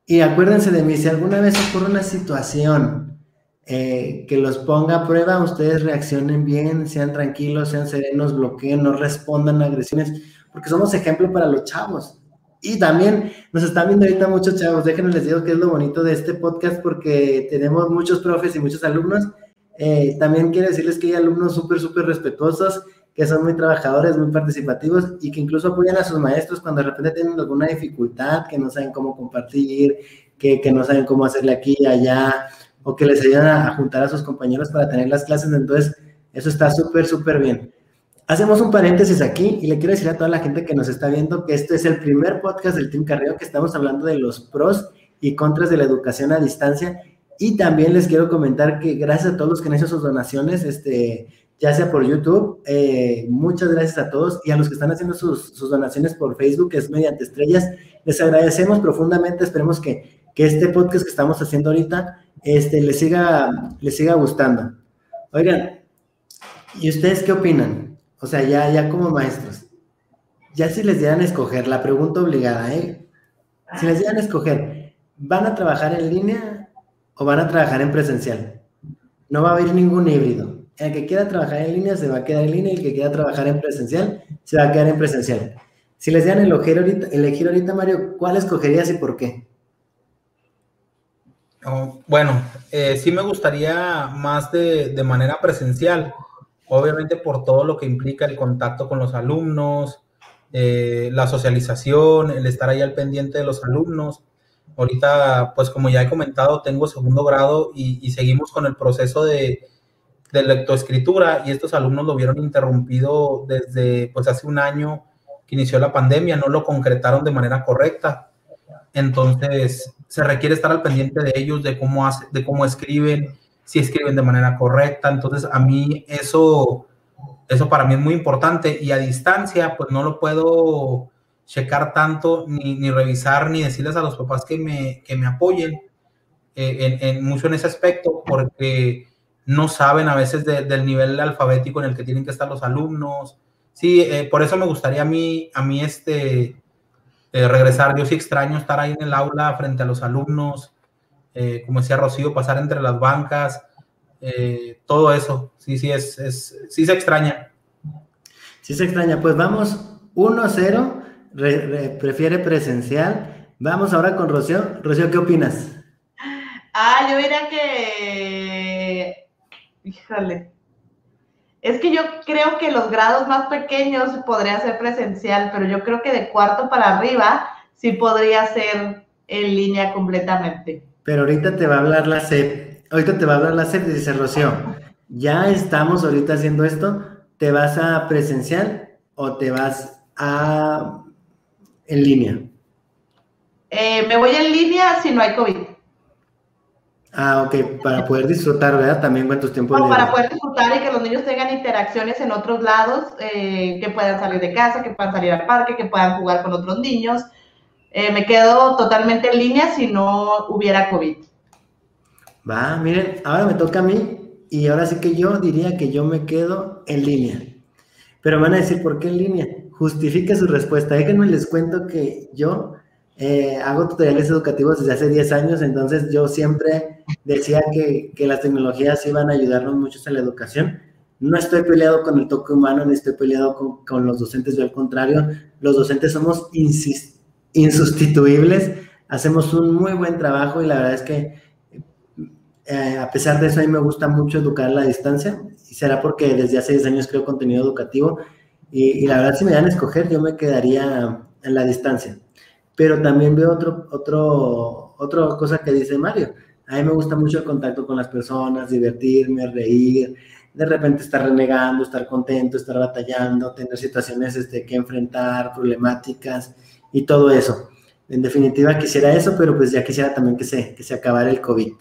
Y acuérdense de mí, si alguna vez ocurre una situación eh, que los ponga a prueba, ustedes reaccionen bien, sean tranquilos, sean serenos, bloqueen, no respondan a agresiones, porque somos ejemplo para los chavos. Y también nos están viendo ahorita muchos chavos. Déjenme les digo que es lo bonito de este podcast porque tenemos muchos profes y muchos alumnos. Eh, también quiero decirles que hay alumnos súper, súper respetuosos, que son muy trabajadores, muy participativos y que incluso apoyan a sus maestros cuando de repente tienen alguna dificultad, que no saben cómo compartir, que, que no saben cómo hacerle aquí y allá, o que les ayudan a, a juntar a sus compañeros para tener las clases. Entonces, eso está súper, súper bien. Hacemos un paréntesis aquí y le quiero decir a toda la gente que nos está viendo que este es el primer podcast del Team Carreo que estamos hablando de los pros y contras de la educación a distancia. Y también les quiero comentar que gracias a todos los que han hecho sus donaciones, este, ya sea por YouTube, eh, muchas gracias a todos y a los que están haciendo sus, donaciones por Facebook, que es mediante estrellas, les agradecemos profundamente, esperemos que, que este podcast que estamos haciendo ahorita este, les, siga, les siga gustando. Oigan, ¿y ustedes qué opinan? O sea, ya, ya como maestros, ya si les dieran a escoger, la pregunta obligada, ¿eh? Si les dieran a escoger, ¿van a trabajar en línea o van a trabajar en presencial. No va a haber ningún híbrido. El que quiera trabajar en línea se va a quedar en línea y el que quiera trabajar en presencial se va a quedar en presencial. Si les dieran elegir ahorita, elegir ahorita Mario, ¿cuál escogerías y por qué? Oh, bueno, eh, sí me gustaría más de, de, manera presencial, obviamente por todo lo que implica el contacto con los alumnos, eh, la socialización, el estar ahí al pendiente de los alumnos. Ahorita, pues como ya he comentado, tengo segundo grado y, y seguimos con el proceso de, de, lectoescritura y estos alumnos lo vieron interrumpido desde pues hace un año que inició la pandemia, no lo concretaron de manera correcta. Entonces, se requiere estar al pendiente de ellos, de cómo, hace, de cómo escriben, si escriben de manera correcta. Entonces, a mí eso, eso para mí es muy importante y a distancia, pues no lo puedo checar tanto, ni, ni revisar, ni decirles a los papás que me, que me apoyen eh, en, en, mucho en ese aspecto, porque no saben a veces de, del nivel alfabético en el que tienen que estar los alumnos. Sí, eh, por eso me gustaría a mí, a mí este, eh, regresar. Yo sí extraño estar ahí en el aula frente a los alumnos, eh, como decía Rocío, pasar entre las bancas, todo eso. Sí, sí, es, es, sí se extraña. Sí se extraña. Pues vamos 1-0 prefiere presencial. Vamos ahora con Rocío. Rocío, ¿qué opinas? Ah, yo diría que, híjole, es que yo creo que los grados más pequeños podría ser presencial, pero yo creo que de cuarto para arriba sí podría ser en línea completamente. Pero ahorita te va a hablar la SEP, ahorita te va a hablar la SEP, dice Rocío, ya estamos ahorita haciendo esto, ¿te vas a presencial o te vas a en línea? Eh, me voy en línea si no hay COVID. Ah, ok, para poder disfrutar, ¿verdad? También cuántos tiempos. No, para poder disfrutar y que los niños tengan interacciones en otros lados, eh, que puedan salir de casa, que puedan salir al parque, que puedan jugar con otros niños. Eh, me quedo totalmente en línea si no hubiera COVID. Va, miren, ahora me toca a mí y ahora sí que yo diría que yo me quedo en línea. Pero me van a decir, ¿por qué en línea? justifique su respuesta. Déjenme les cuento que yo eh, hago tutoriales educativos desde hace 10 años, entonces yo siempre decía que, que, las tecnologías iban a ayudarnos mucho en la educación. No estoy peleado con el toque humano, ni estoy peleado con, con los docentes, yo al contrario, los docentes somos insustituibles, hacemos un muy buen trabajo y la verdad es que eh, a pesar de eso a mí me gusta mucho educar a la distancia y será porque desde hace 10 años creo contenido educativo y, la verdad, si me dan a escoger, yo me quedaría en la distancia. Pero también veo otro, otro, otra cosa que dice Mario. A mí me gusta mucho el contacto con las personas, divertirme, reír, de repente estar renegando, estar contento, estar batallando, tener situaciones este, que enfrentar, problemáticas y todo eso. En definitiva, quisiera eso, pero pues ya quisiera también que se, que se acabara el COVID.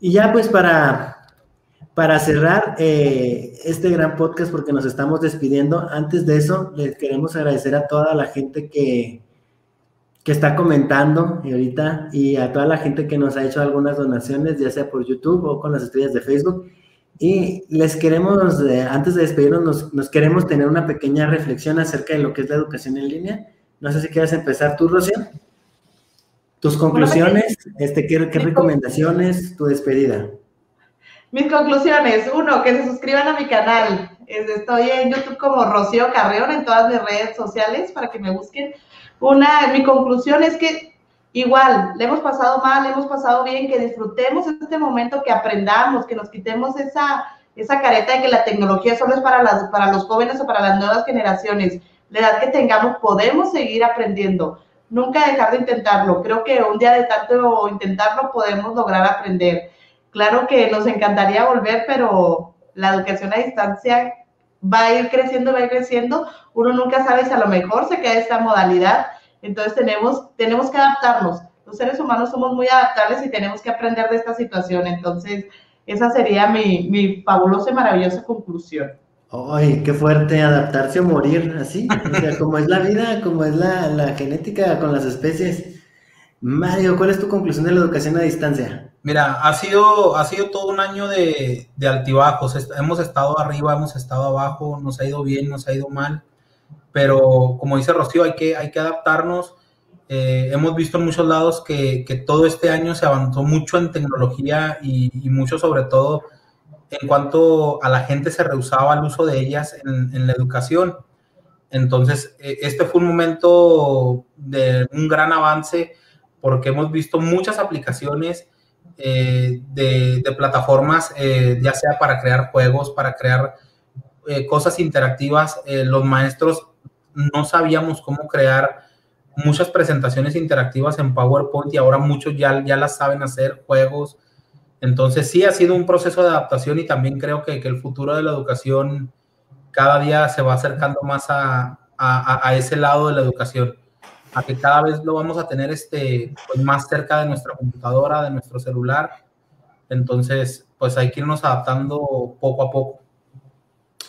Y ya pues para, para cerrar eh, este gran podcast, porque nos estamos despidiendo, antes de eso, les queremos agradecer a toda la gente que, que está comentando ahorita y a toda la gente que nos ha hecho algunas donaciones, ya sea por YouTube o con las estrellas de Facebook. Y les queremos, eh, antes de despedirnos, nos, nos, queremos tener una pequeña reflexión acerca de lo que es la educación en línea. No sé si quieres empezar tú, Rocío. Tus conclusiones, este, ¿qué, qué recomendaciones, tu despedida. Mis conclusiones, uno, que se suscriban a mi canal. Estoy en YouTube como Rocío Carreón en todas mis redes sociales para que me busquen. Una, mi conclusión es que igual, le hemos pasado mal, le hemos pasado bien, que disfrutemos este momento, que aprendamos, que nos quitemos esa, esa careta de que la tecnología solo es para, las, para los jóvenes o para las nuevas generaciones. La edad que tengamos, podemos seguir aprendiendo. Nunca dejar de intentarlo. Creo que un día de tanto intentarlo podemos lograr aprender Claro que nos encantaría volver, pero la educación a distancia va a ir creciendo, va a ir creciendo. Uno nunca sabe si a lo mejor se queda esta modalidad. Entonces tenemos, tenemos que adaptarnos. Los seres humanos somos muy adaptables y tenemos que aprender de esta situación. Entonces, esa sería mi, mi fabulosa y maravillosa conclusión. ¡Ay, qué fuerte adaptarse o morir así! O sea, como es la vida, como es la, la genética con las especies. Mario, ¿cuál es tu conclusión de la educación a distancia? Mira, ha sido, ha sido todo un año de, altibajos. Hemos estado arriba, hemos estado abajo, nos ha ido bien, nos ha ido mal. Pero como dice Rocío, hay que, hay que adaptarnos Eh, hemos visto en muchos lados que, todo este año se avanzó mucho en tecnología y, mucho sobre todo en cuanto a la gente se rehusaba al uso de ellas en, la educación. Entonces, e, este fue un momento de un gran avance porque hemos visto muchas aplicaciones eh, de, plataformas, eh, ya sea para crear juegos, para crear cosas interactivas. los maestros no sabíamos cómo crear muchas presentaciones interactivas en PowerPoint y ahora muchos ya, ya las saben hacer, juegos. Entonces sí ha sido un proceso de adaptación y también creo que, que el futuro de la educación cada día se va acercando más a, a, ese lado de la educación, a que cada vez lo vamos a tener este, pues más cerca de nuestra computadora, de nuestro celular. Entonces, pues hay que irnos adaptando poco a poco.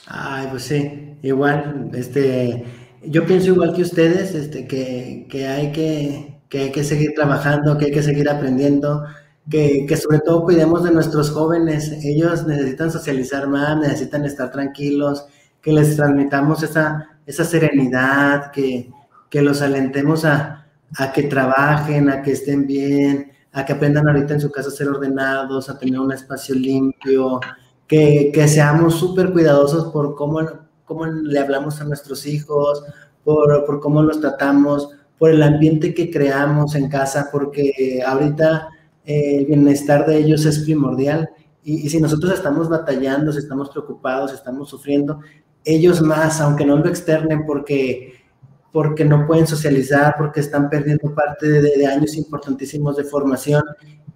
Ay, pues sí, igual, este, yo pienso igual que ustedes, este, que, que, hay que, que hay que seguir trabajando, que hay que seguir aprendiendo, que, que, sobre todo cuidemos de nuestros jóvenes. Ellos necesitan socializar más, necesitan estar tranquilos, que les transmitamos esa, esa serenidad, que, que los alentemos a, a, que trabajen, a que estén bien, a que aprendan ahorita en su casa a ser ordenados, a tener un espacio limpio, que, que seamos súper cuidadosos por cómo cómo le hablamos a nuestros hijos, por, por, cómo los tratamos, por el ambiente que creamos en casa, porque ahorita eh, el bienestar de ellos es primordial. Y, si nosotros estamos batallando, si estamos preocupados, estamos sufriendo, ellos más, aunque no lo externen porque, porque no pueden socializar, porque están perdiendo parte de, años importantísimos de formación.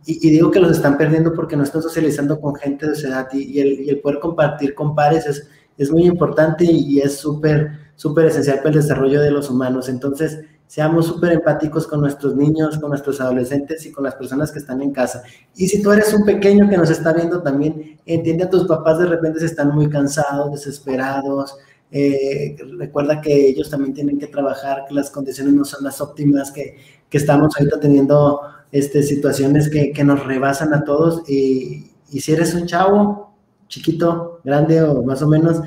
Y, digo que los están perdiendo porque no están socializando con gente de su edad y, el, y el poder compartir con pares es, es muy importante y es súper, súper esencial para el desarrollo de los humanos. Entonces, seamos súper empáticos con nuestros niños, con nuestros adolescentes y con las personas que están en casa. Y si tú eres un pequeño que nos está viendo también, entiende a tus papás de repente se están muy cansados, desesperados. Eh, recuerda que ellos también tienen que trabajar, que las condiciones no son las óptimas, que, que estamos ahorita teniendo este, situaciones que, que nos rebasan a todos. Y, y si eres un chavo, chiquito, grande o más o menos,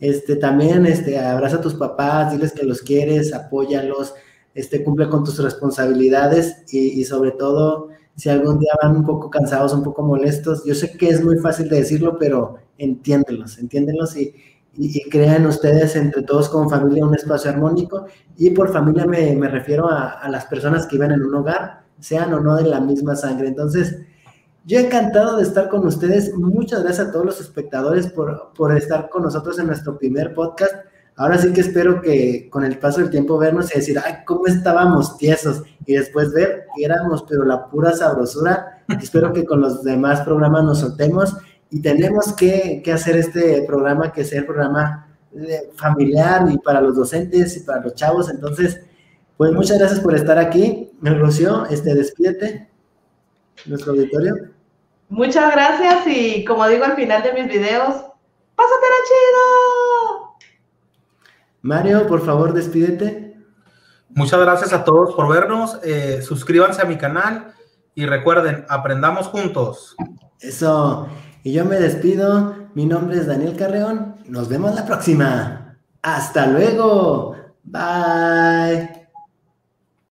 este, también este, abraza a tus papás, diles que los quieres, apóyalos, este, cumple con tus responsabilidades y, sobre todo, si algún día van un poco cansados, un poco molestos, yo sé que es muy fácil de decirlo, pero entiéndelos, entiéndelos y, y, crean ustedes entre todos como familia un espacio armónico y por familia me, me refiero a, a las personas que viven en un hogar, sean o no de la misma sangre. Entonces, yo encantado de estar con ustedes. Muchas gracias a todos los espectadores por, por, estar con nosotros en nuestro primer podcast. Ahora sí que espero que con el paso del tiempo vernos y decir, ay, cómo estábamos tiesos. Y después ver que éramos, pero la pura sabrosura. espero que con los demás programas nos soltemos y tenemos que, que hacer este programa que sea el programa eh, familiar y para los docentes y para los chavos. Entonces, pues muchas gracias por estar aquí. Rocío, este, despídete, nuestro auditorio. Muchas gracias y como digo al final de mis videos, ¡pásatela chido! Mario, por favor, despídete. Muchas gracias a todos por vernos. Eh, suscríbanse a mi canal y recuerden, aprendamos juntos. Eso. Y yo me despido. Mi nombre es Daniel Carreón. Nos vemos la próxima. Hasta luego. Bye.